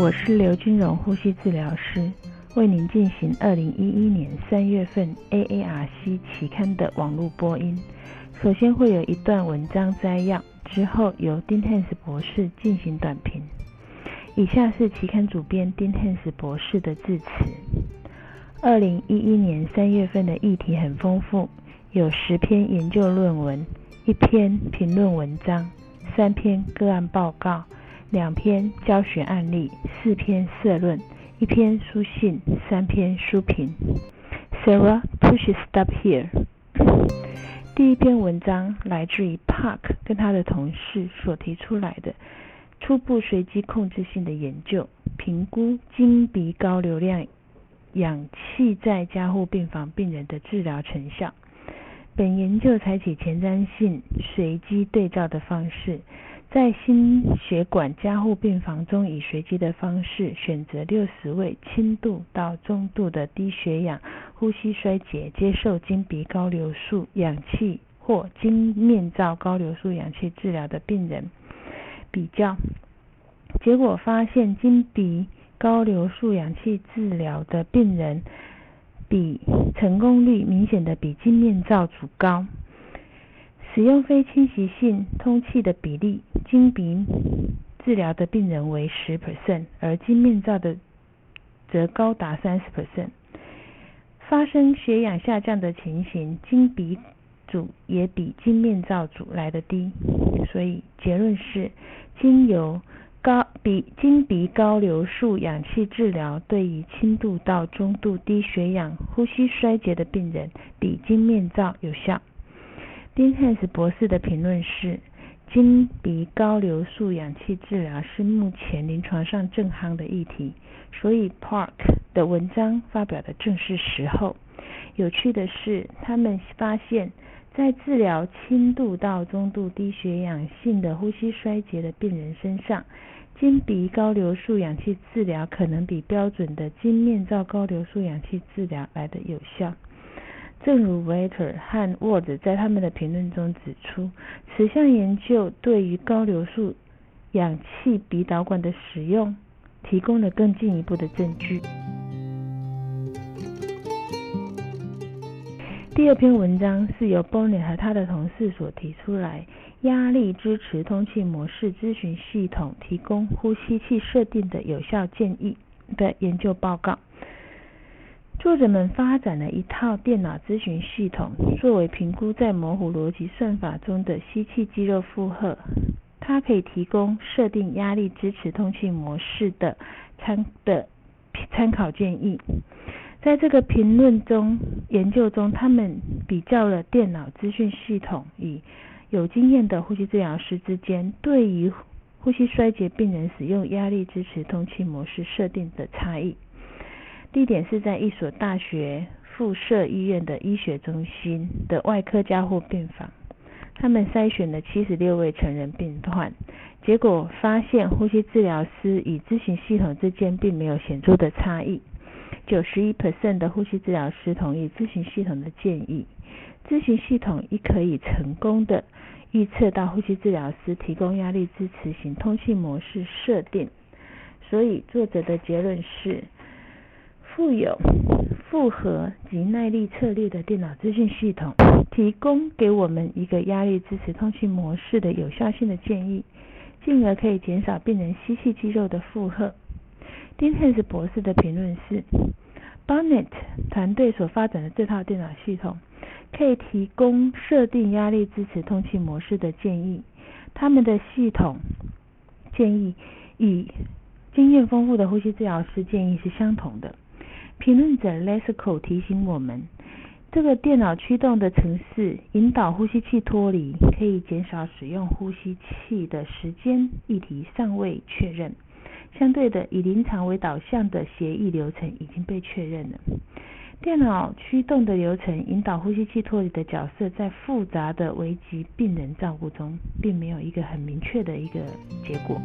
我是刘君荣呼吸治疗师，为您进行二零一一年三月份 AARC 期刊的网络播音。首先会有一段文章摘要，之后由丁汉斯博士进行短评。以下是期刊主编丁汉斯博士的致辞。二零一一年三月份的议题很丰富，有十篇研究论文，一篇评论文章，三篇个案报告。两篇教学案例，四篇社论，一篇书信，三篇书评。Sarah push stop here。第一篇文章来自于 Park 跟他的同事所提出来的初步随机控制性的研究，评估经鼻高流量氧气在加护病房病人的治疗成效。本研究采取前瞻性随机对照的方式。在心血管加护病房中，以随机的方式选择六十位轻度到中度的低血氧、呼吸衰竭、接受经鼻高流速氧气或经面罩高流速氧气治疗的病人比较，结果发现经鼻高流速氧气治疗的病人比成功率明显的比经面罩组高。使用非侵袭性通气的比例，经鼻治疗的病人为十 percent，而经面罩的则高达三十 percent。发生血氧下降的情形，经鼻组也比经面罩组来的低。所以结论是，经由高比经鼻高流速氧气治疗，对于轻度到中度低血氧、呼吸衰竭的病人，比经面罩有效。丁汉斯博士的评论是：经鼻高流速氧气治疗是目前临床上正夯的议题，所以 Park 的文章发表的正是时候。有趣的是，他们发现，在治疗轻度到中度低血氧性的呼吸衰竭的病人身上，经鼻高流速氧气治疗可能比标准的经面罩高流速氧气治疗来的有效。正如 Waiter 和 Ward 在他们的评论中指出，此项研究对于高流速氧气鼻导管的使用提供了更进一步的证据。第二篇文章是由 Bonnet 和他的同事所提出来，压力支持通气模式咨询系统提供呼吸器设定的有效建议的研究报告。作者们发展了一套电脑咨询系统，作为评估在模糊逻辑算法中的吸气肌肉负荷。它可以提供设定压力支持通气模式的参的参考建议。在这个评论中，研究中，他们比较了电脑资讯系统与有经验的呼吸治疗师之间对于呼吸衰竭病人使用压力支持通气模式设定的差异。地点是在一所大学附设医院的医学中心的外科加护病房。他们筛选了七十六位成人病患，结果发现呼吸治疗师与咨询系统之间并没有显著的差异。九十一 percent 的呼吸治疗师同意咨询系统的建议。咨询系统亦可以成功的预测到呼吸治疗师提供压力支持型通气模式设定。所以作者的结论是。富有复合及耐力策略的电脑资讯系统，提供给我们一个压力支持通气模式的有效性的建议，进而可以减少病人吸气肌肉的负荷。丁汉斯博士的评论是：Bonnet 团队所发展的这套电脑系统，可以提供设定压力支持通气模式的建议。他们的系统建议与经验丰富的呼吸治疗师建议是相同的。评论者 Lesko 提醒我们，这个电脑驱动的程式引导呼吸器脱离，可以减少使用呼吸器的时间。议题尚未确认。相对的，以临床为导向的协议流程已经被确认了。电脑驱动的流程引导呼吸器脱离的角色，在复杂的危急病人照顾中，并没有一个很明确的一个结果。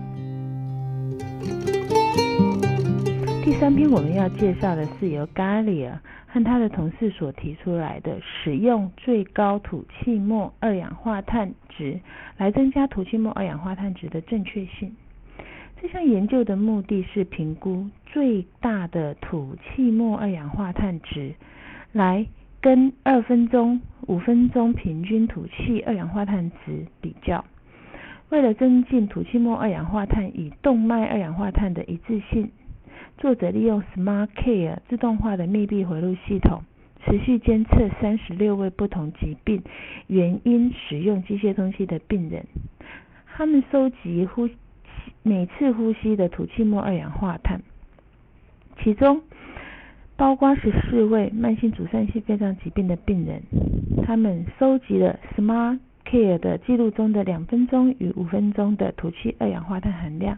第三篇我们要介绍的是由 Galia 和他的同事所提出来的，使用最高吐气末二氧化碳值来增加吐气末二氧化碳值的正确性。这项研究的目的是评估最大的吐气末二氧化碳值，来跟二分钟、五分钟平均吐气二氧化碳值比较。为了增进吐气末二氧化碳与动脉二氧化碳的一致性，作者利用 Smart Care 自动化的密闭回路系统，持续监测三十六位不同疾病原因使用机械通气的病人。他们收集呼吸每次呼吸的吐气末二氧化碳，其中包括十四位慢性阻塞性肺脏疾病的病人。他们收集了 Smart Care 的记录中的两分钟与五分钟的吐气二氧化碳含量，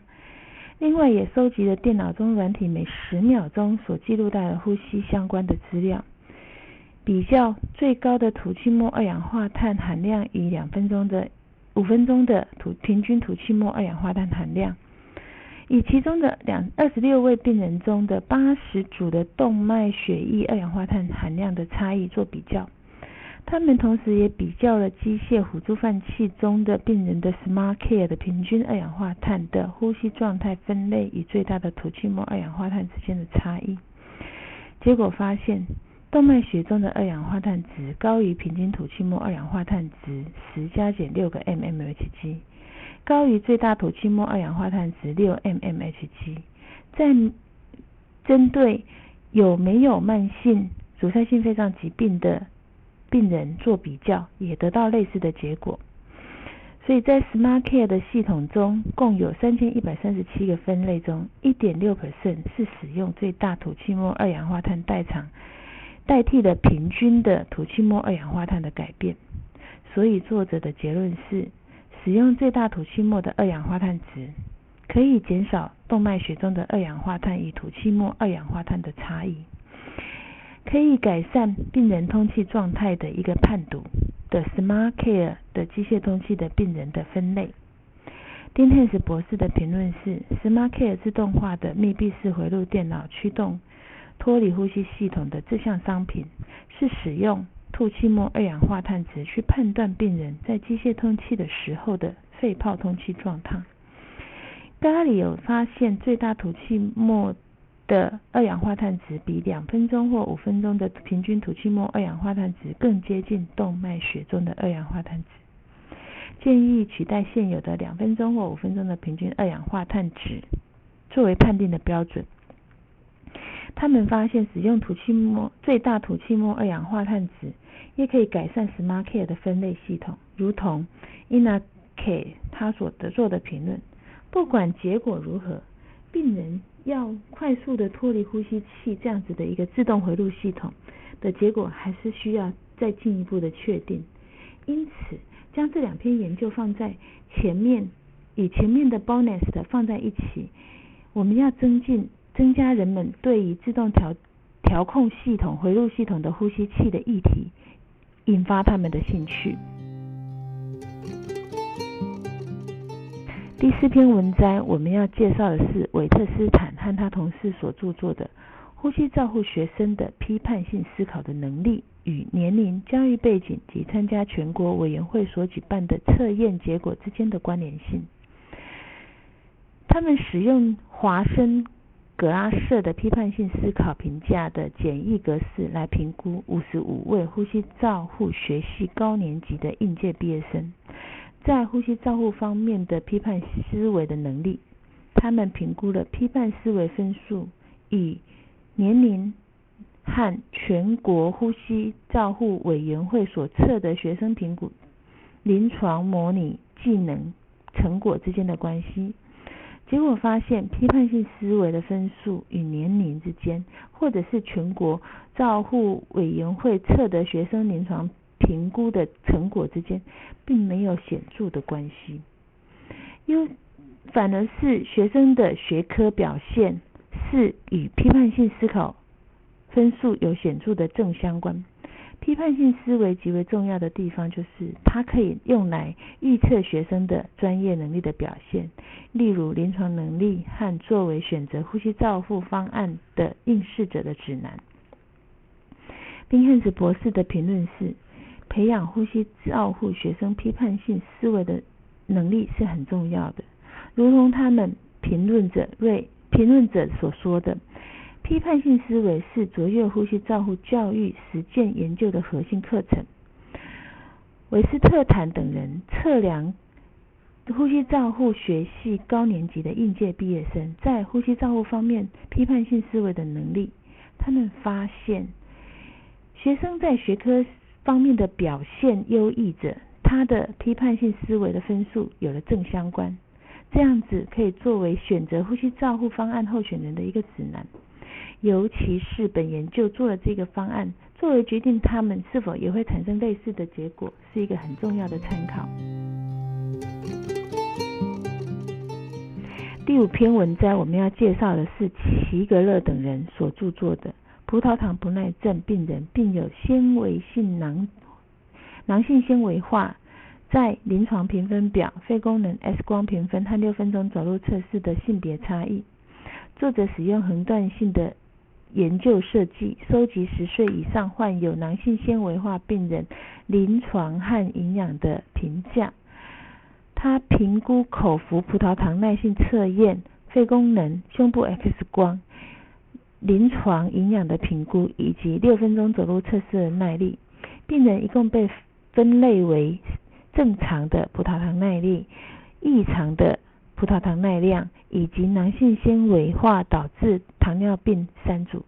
另外也收集了电脑中软体每十秒钟所记录到的呼吸相关的资料，比较最高的吐气末二氧化碳含量与两分钟的。五分钟的吐平均吐气末二氧化碳含量，以其中的两二十六位病人中的八十组的动脉血液二氧化碳含量的差异做比较。他们同时也比较了机械辅助换气中的病人的 Smart Care 的平均二氧化碳的呼吸状态分类与最大的吐气末二氧化碳之间的差异。结果发现。动脉血中的二氧化碳值高于平均吐气末二氧化碳值十加减六个 mmHg，高于最大吐气末二氧化碳值六 mmHg。在针对有没有慢性阻塞性肺脏疾病的病人做比较，也得到类似的结果。所以在 Smart Care 的系统中，共有三千一百三十七个分类中，一点六 percent 是使用最大吐气末二氧化碳代偿。代替了平均的吐气末二氧化碳的改变，所以作者的结论是，使用最大吐气末的二氧化碳值，可以减少动脉血中的二氧化碳与吐气末二氧化碳的差异，可以改善病人通气状态的一个判读的 Smart Care 的机械通气的病人的分类。丁汉斯博士的评论是，Smart Care 自动化的密闭式回路电脑驱动。脱离呼吸系统的这项商品是使用吐气末二氧化碳值去判断病人在机械通气的时候的肺泡通气状态。咖喱有发现最大吐气末的二氧化碳值比两分钟或五分钟的平均吐气末二氧化碳值更接近动脉血中的二氧化碳值，建议取代现有的两分钟或五分钟的平均二氧化碳值作为判定的标准。他们发现使用吐气末最大吐气末二氧化碳值，也可以改善 Smart Care 的分类系统，如同 Ina K 他所得做的评论。不管结果如何，病人要快速的脱离呼吸器这样子的一个自动回路系统的结果，还是需要再进一步的确定。因此，将这两篇研究放在前面，与前面的 Bonus 的放在一起，我们要增进。增加人们对于自动调调控系统、回路系统的呼吸器的议题，引发他们的兴趣。第四篇文章我们要介绍的是韦特斯坦和他同事所著作的《呼吸照护学生的批判性思考的能力与年龄、教育背景及参加全国委员会所举办的测验结果之间的关联性》。他们使用华生。格拉瑟的批判性思考评价的简易格式来评估五十五位呼吸照护学系高年级的应届毕业生在呼吸照护方面的批判思维的能力。他们评估了批判思维分数与年龄和全国呼吸照护委员会所测的学生评估临床模拟技能成果之间的关系。结果发现，批判性思维的分数与年龄之间，或者是全国照护委员会测的学生临床评估的成果之间，并没有显著的关系。又反而是学生的学科表现是与批判性思考分数有显著的正相关。批判性思维极为重要的地方，就是它可以用来预测学生的专业能力的表现，例如临床能力和作为选择呼吸照护方案的应试者的指南。宾汉斯博士的评论是：培养呼吸照护学生批判性思维的能力是很重要的，如同他们评论者瑞评论者所说的，批判性思维是卓越呼吸照护教育实践研究的核心课程。维斯特坦等人测量呼吸照护学系高年级的应届毕业生在呼吸照护方面批判性思维的能力，他们发现学生在学科方面的表现优异者，他的批判性思维的分数有了正相关。这样子可以作为选择呼吸照护方案候选人的一个指南，尤其是本研究做了这个方案，作为决定他们是否也会产生类似的结果，是一个很重要的参考。第五篇文章我们要介绍的是齐格勒等人所著作的《葡萄糖不耐症病人并有纤维性囊囊性纤维化》。在临床评分表、肺功能 X 光评分和六分钟走路测试的性别差异。作者使用横断性的研究设计，收集十岁以上患有囊性纤维化病人临床和营养的评价。他评估口服葡萄糖耐性测验、肺功能、胸部 X 光、临床营养的评估以及六分钟走路测试的耐力。病人一共被分类为。正常的葡萄糖耐力、异常的葡萄糖耐量以及囊性纤维化导致糖尿病三组，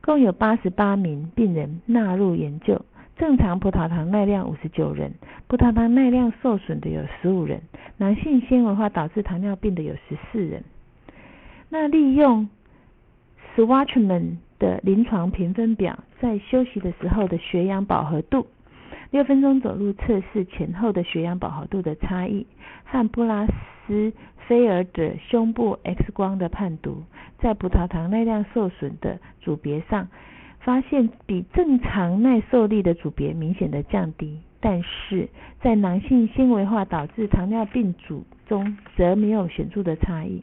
共有八十八名病人纳入研究。正常葡萄糖耐量五十九人，葡萄糖耐量受损的有十五人，囊性纤维化导致糖尿病的有十四人。那利用 Swatchman 的临床评分表，在休息的时候的血氧饱和度。六分钟走路测试前后的血氧饱和度的差异，和布拉斯菲尔德胸部 X 光的判读，在葡萄糖耐量受损的组别上，发现比正常耐受力的组别明显的降低，但是在囊性纤维化导致糖尿病组中则没有显著的差异。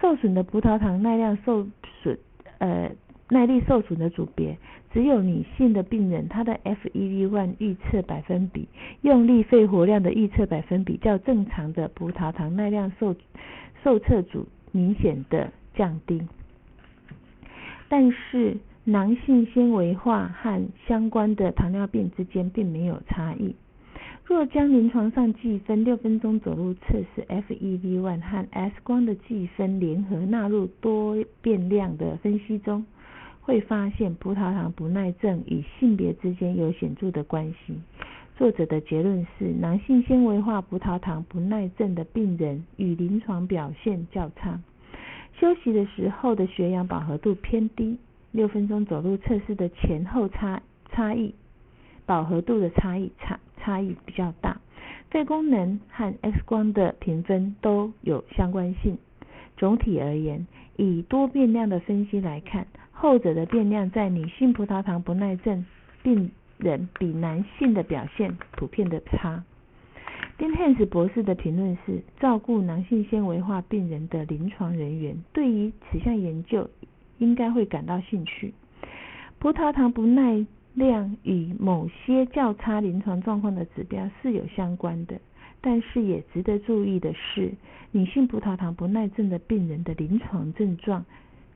受损的葡萄糖耐量受损，呃。耐力受损的组别，只有女性的病人，她的 FEV1 预测百分比、用力肺活量的预测百分比较正常的葡萄糖耐量受受测组明显的降低，但是囊性纤维化和相关的糖尿病之间并没有差异。若将临床上计分六分钟走路测试 FEV1 和 X 光的计分联合纳入多变量的分析中，会发现葡萄糖不耐症与性别之间有显著的关系。作者的结论是，男性纤维化葡萄糖不耐症的病人与临床表现较差。休息的时候的血氧饱和度偏低，六分钟走路测试的前后差差异，饱和度的差异差差异比较大。肺功能和 X 光的评分都有相关性。总体而言，以多变量的分析来看。后者的变量在女性葡萄糖不耐症病人比男性的表现普遍的差。丁汉斯博士的评论是：照顾男性纤维化病人的临床人员对于此项研究应该会感到兴趣。葡萄糖不耐量与某些较差临床状况的指标是有相关的，但是也值得注意的是，女性葡萄糖不耐症的病人的临床症状。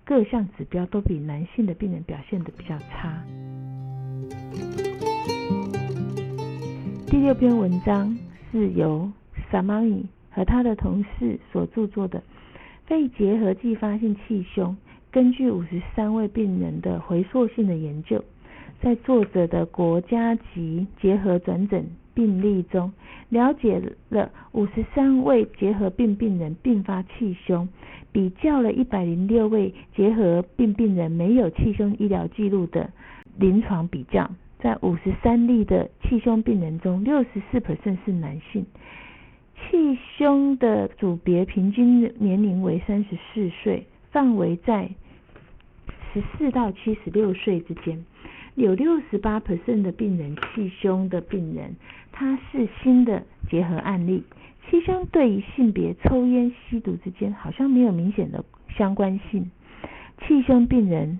各项指标都比男性的病人表现的比较差。第六篇文章是由 Samani 和他的同事所著作的肺结核继发性气胸，根据五十三位病人的回溯性的研究，在作者的国家级结核转诊病例中，了解了五十三位结核病病人并发气胸。比较了一百零六位结核病病人没有气胸医疗记录的临床比较，在五十三例的气胸病人中，六十四 percent 是男性，气胸的组别平均年龄为三十四岁，范围在十四到七十六岁之间，有六十八 percent 的病人气胸的病人，他是新的结合案例。气胸对于性别、抽烟、吸毒之间好像没有明显的相关性。气胸病人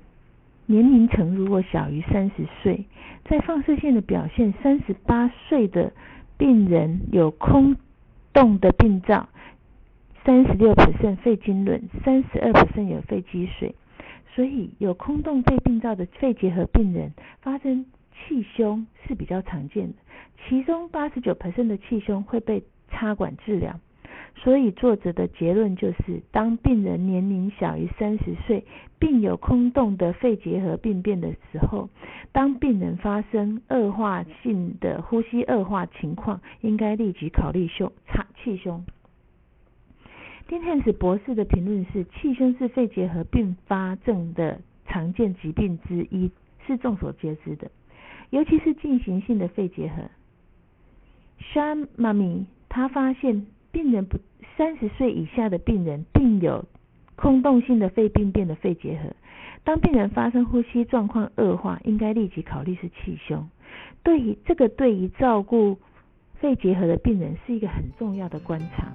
年龄层如果小于三十岁，在放射线的表现，三十八岁的病人有空洞的病灶，三十六 percent 肺经纶，三十二 percent 有肺积水。所以有空洞肺病灶的肺结核病人发生气胸是比较常见的，其中八十九 percent 的气胸会被插管治疗。所以作者的结论就是，当病人年龄小于三十岁，并有空洞的肺结核病变的时候，当病人发生恶化性的呼吸恶化情况，应该立即考虑胸插气胸。金汉斯博士的评论是：气胸是肺结核并发症的常见疾病之一，是众所皆知的，尤其是进行性的肺结核。山妈咪他发现。病人不三十岁以下的病人并有空洞性的肺病变的肺结核。当病人发生呼吸状况恶化，应该立即考虑是气胸。对于这个，对于照顾肺结核的病人是一个很重要的观察。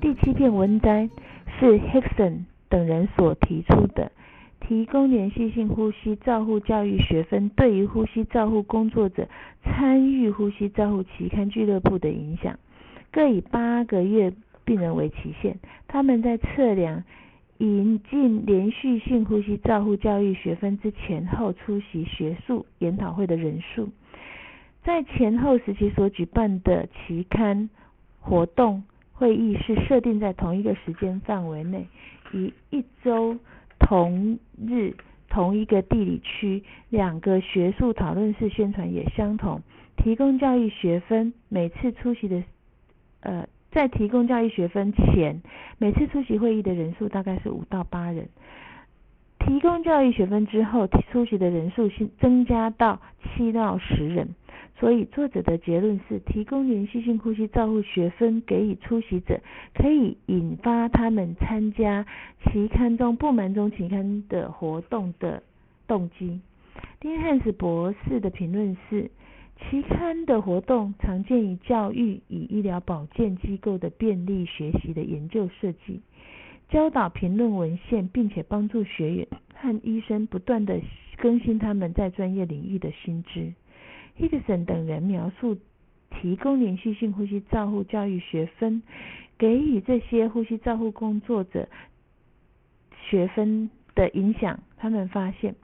第七篇文摘是 Hickson 等人所提出的。提供连续性呼吸照护教育学分对于呼吸照护工作者参与呼吸照护期刊俱乐部的影响，各以八个月病人为期限。他们在测量引进连续性呼吸照护教育学分之前后出席学术研讨会的人数，在前后时期所举办的期刊活动会议是设定在同一个时间范围内，以一周。同日同一个地理区，两个学术讨论式宣传也相同。提供教育学分，每次出席的呃，在提供教育学分前，每次出席会议的人数大概是五到八人。提供教育学分之后，出席的人数增加到七到十人。所以，作者的结论是：提供连续性呼吸照护学分给予出席者，可以引发他们参加期刊中不满中期刊的活动的动机。丁汉斯博士的评论是：期刊的活动常见于教育与医疗保健机构的便利学习的研究设计，教导评论文献，并且帮助学员和医生不断的更新他们在专业领域的新知。h i g s o n 等人描述提供连续性呼吸照护教育学分，给予这些呼吸照护工作者学分的影响。他们发现，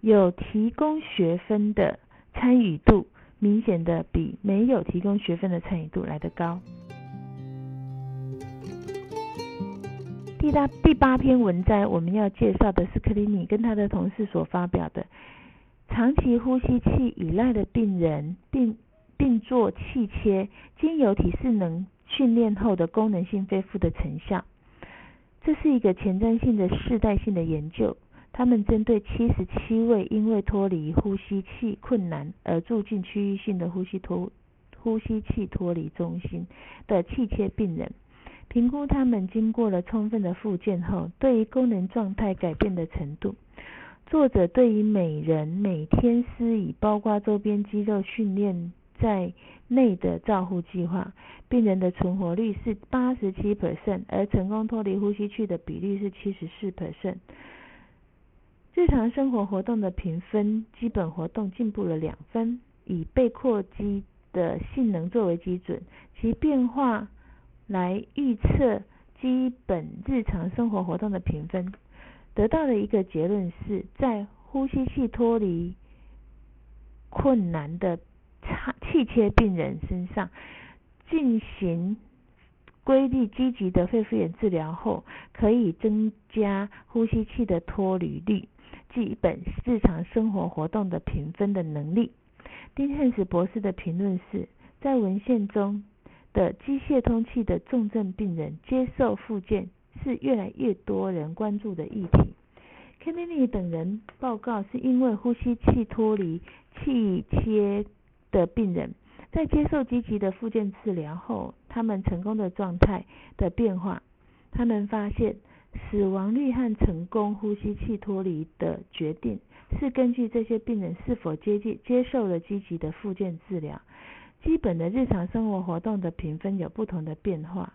有提供学分的参与度明显的比没有提供学分的参与度来得高。第八第八篇文摘，我们要介绍的是克里尼跟他的同事所发表的。长期呼吸器依赖的病人，并并做气切，经由体适能训练后的功能性恢复的成效。这是一个前瞻性的世代性的研究。他们针对七十七位因为脱离呼吸器困难而住进区域性的呼吸脱呼吸器脱离中心的气切病人，评估他们经过了充分的复健后，对于功能状态改变的程度。作者对于每人每天施以包括周边肌肉训练在内的照护计划，病人的存活率是八十七 percent，而成功脱离呼吸器的比率是七十四 percent。日常生活活动的评分，基本活动进步了两分，以被扩肌的性能作为基准，其变化来预测基本日常生活活动的评分。得到的一个结论是在呼吸器脱离困难的差气切病人身上进行规律积极的肺复原治疗后，可以增加呼吸器的脱离率，基本日常生活活动的评分的能力。丁汉斯博士的评论是在文献中的机械通气的重症病人接受复健。是越来越多人关注的议题。Kennedy 等人报告，是因为呼吸器脱离气切的病人，在接受积极的复健治疗后，他们成功的状态的变化。他们发现，死亡率和成功呼吸器脱离的决定，是根据这些病人是否接近接受了积极的复健治疗。基本的日常生活活动的评分有不同的变化。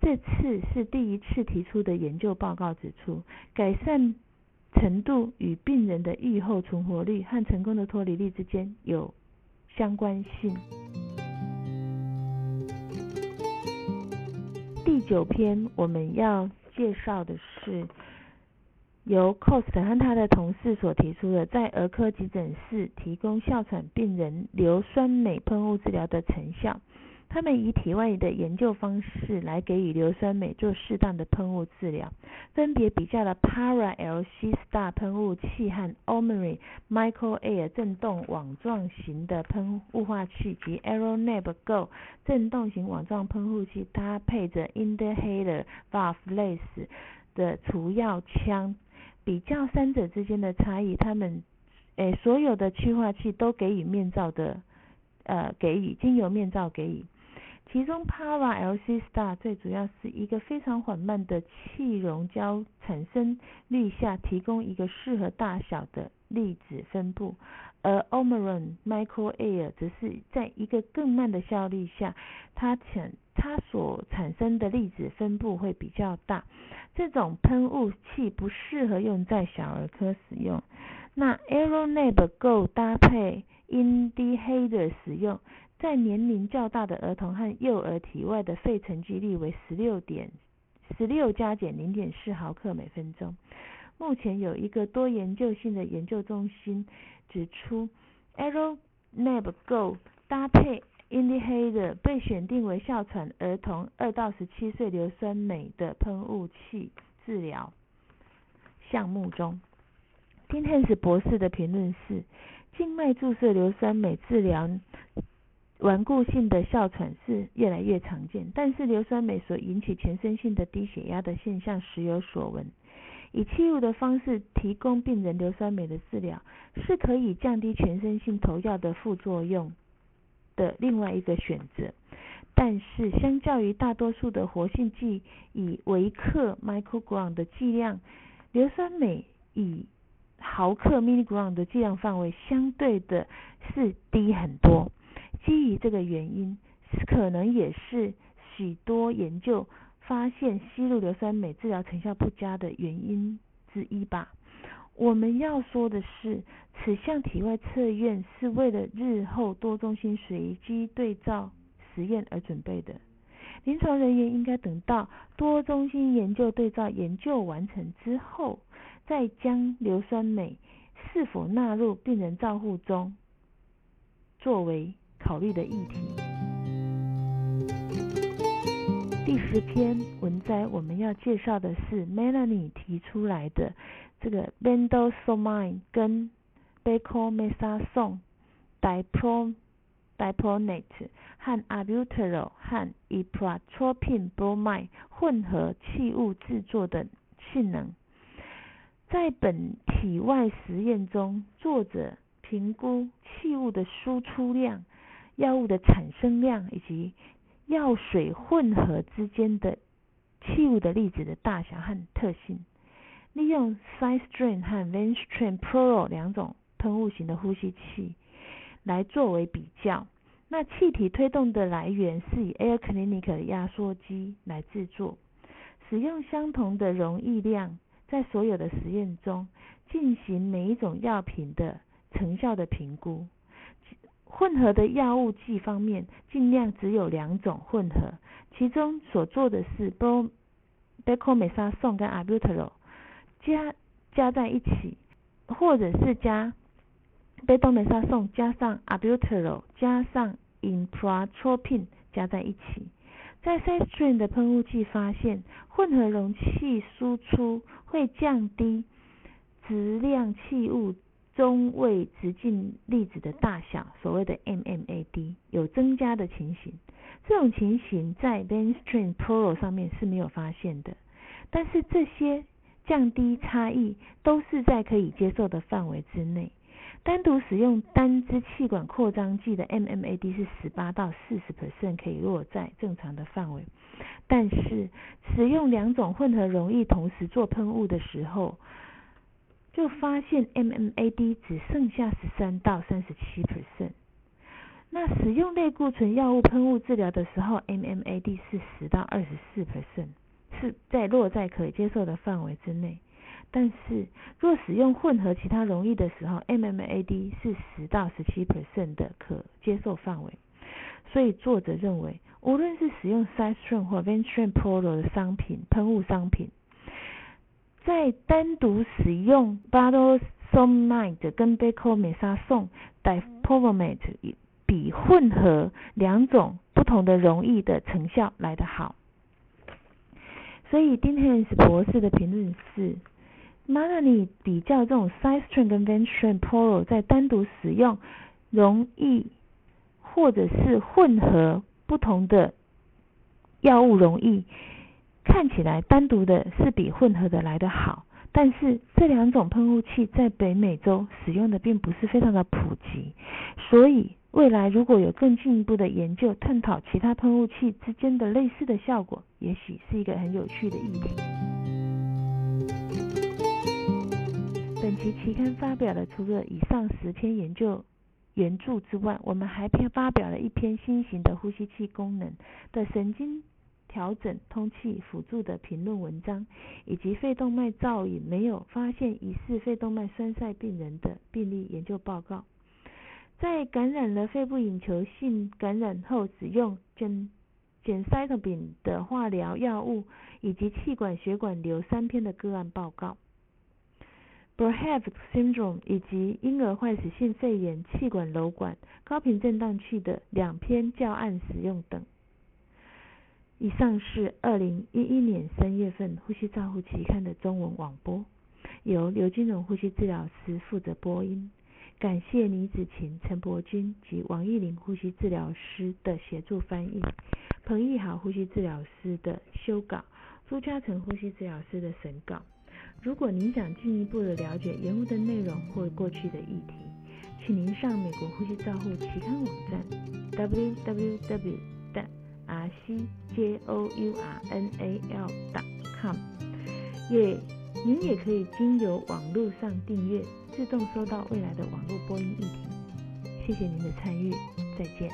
这次是第一次提出的研究报告指出，改善程度与病人的愈后存活率和成功的脱离率之间有相关性。第九篇我们要介绍的是由 Cost 和他的同事所提出的，在儿科急诊室提供哮喘病人硫酸镁喷雾治疗的成效。他们以体外的研究方式来给予硫酸镁做适当的喷雾治疗，分别比较了 Para LC Star 喷雾器和 Omri Micro Air 振动网状型的喷雾化器及 Aeronab Go 振动型网状喷雾器，搭配着 Inhaler Valve 类似的除药枪，比较三者之间的差异。他们诶，所有的去化器都给予面罩的，呃，给予精油面罩给予。其中，Para LC Star 最主要是一个非常缓慢的气溶胶产生率下提供一个适合大小的粒子分布，而 Omron Micro Air 则是在一个更慢的效率下，它产它所产生的粒子分布会比较大。这种喷雾器不适合用在小儿科使用。那 Aeronab Go 搭配 Inhaler 使用。在年龄较大的儿童和幼儿体外的肺沉积率为十六点十六加减零点四毫克每分钟。目前有一个多研究性的研究中心指出，Aeronab Go 搭配 Inhaler 被选定为哮喘儿童二到十七岁硫酸镁的喷雾器治疗项目中。丁汉斯博士的评论是：静脉注射硫酸镁治疗。顽固性的哮喘是越来越常见，但是硫酸镁所引起全身性的低血压的现象时有所闻。以气入的方式提供病人硫酸镁的治疗，是可以降低全身性投药的副作用的另外一个选择。但是，相较于大多数的活性剂以微克 （microgram） 的剂量，硫酸镁以毫克 （milligram） 的剂量范围相对的是低很多。基于这个原因，可能也是许多研究发现吸入硫酸镁治疗成效不佳的原因之一吧。我们要说的是，此项体外测验是为了日后多中心随机对照实验而准备的。临床人员应该等到多中心研究对照研究完成之后，再将硫酸镁是否纳入病人照护中作为。考虑的议题。第十篇文摘我们要介绍的是 Melanie 提出来的这个 Bendosomine 跟 Becomethasone Dipro Dipronate 和 Albuterol 和 e p r a t r o p i n bromide 混合器物制作的性能。在本体外实验中，作者评估器物的输出量。药物的产生量以及药水混合之间的气雾的粒子的大小和特性，利用 SideStream 和 VenStream Pro 两种喷雾型的呼吸器来作为比较。那气体推动的来源是以 Air Clinic 的压缩机来制作，使用相同的容易量，在所有的实验中进行每一种药品的成效的评估。混合的药物剂方面，尽量只有两种混合，其中所做的是 b 贝克美沙颂跟 Albuterol 加加在一起，或者是加贝多美沙颂加上 Albuterol 加上 Impratropin 加在一起。在 s i d e s t r e a m 的喷雾器发现，混合容器输出会降低质量气雾。中位直径粒子的大小，所谓的 MMAD 有增加的情形。这种情形在 Mainstream Pro 上面是没有发现的。但是这些降低差异都是在可以接受的范围之内。单独使用单支气管扩张剂的 MMAD 是十八到四十 percent 可以落在正常的范围。但是使用两种混合溶液同时做喷雾的时候，就发现 MMAD 只剩下十三到三十七 percent。那使用类固醇药物喷雾治疗的时候，MMAD 是十到二十四 percent，是在落在可接受的范围之内。但是若使用混合其他溶液的时候，MMAD 是十到十七 percent 的可接受范围。所以作者认为，无论是使用 Sidestream 或 Ventron Pro 的商品喷雾商品，在单独使用 Bottle Somnite 跟 Becomethasone Dipropionate 比混合两种不同的溶液的成效来得好。所以丁汉斯博士的评论是。m a 你比较这种 Sidestream 跟 Ventream Pro 在单独使用容易或者是混合不同的药物容易看起来单独的是比混合的来得好，但是这两种喷雾器在北美洲使用的并不是非常的普及，所以未来如果有更进一步的研究探讨其他喷雾器之间的类似的效果，也许是一个很有趣的议题。本期期刊发表了除了以上十篇研究原著之外，我们还篇发表了一篇新型的呼吸器功能的神经调整通气辅助的评论文章，以及肺动脉造影没有发现疑似肺动脉栓塞病人的病例研究报告。在感染了肺部隐球性感染后，使用减减塞特丙的化疗药物以及气管血管瘤三篇的个案报告。b r h a v syndrome 以及婴儿坏死性肺炎气管瘘管高频振荡器的两篇教案使用等。以上是二零一一年三月份呼吸照护期刊的中文网播，由刘金荣呼吸治疗师负责播音。感谢倪子晴、陈伯君及王艺玲呼吸治疗师的协助翻译，彭义豪呼吸治疗师的修稿，朱嘉诚呼吸治疗师的审稿。如果您想进一步的了解研究的内容或过去的议题，请您上美国呼吸照护期刊网站 www. rcjournal.com，也您也可以经由网络上订阅，自动收到未来的网络播音议题。谢谢您的参与，再见。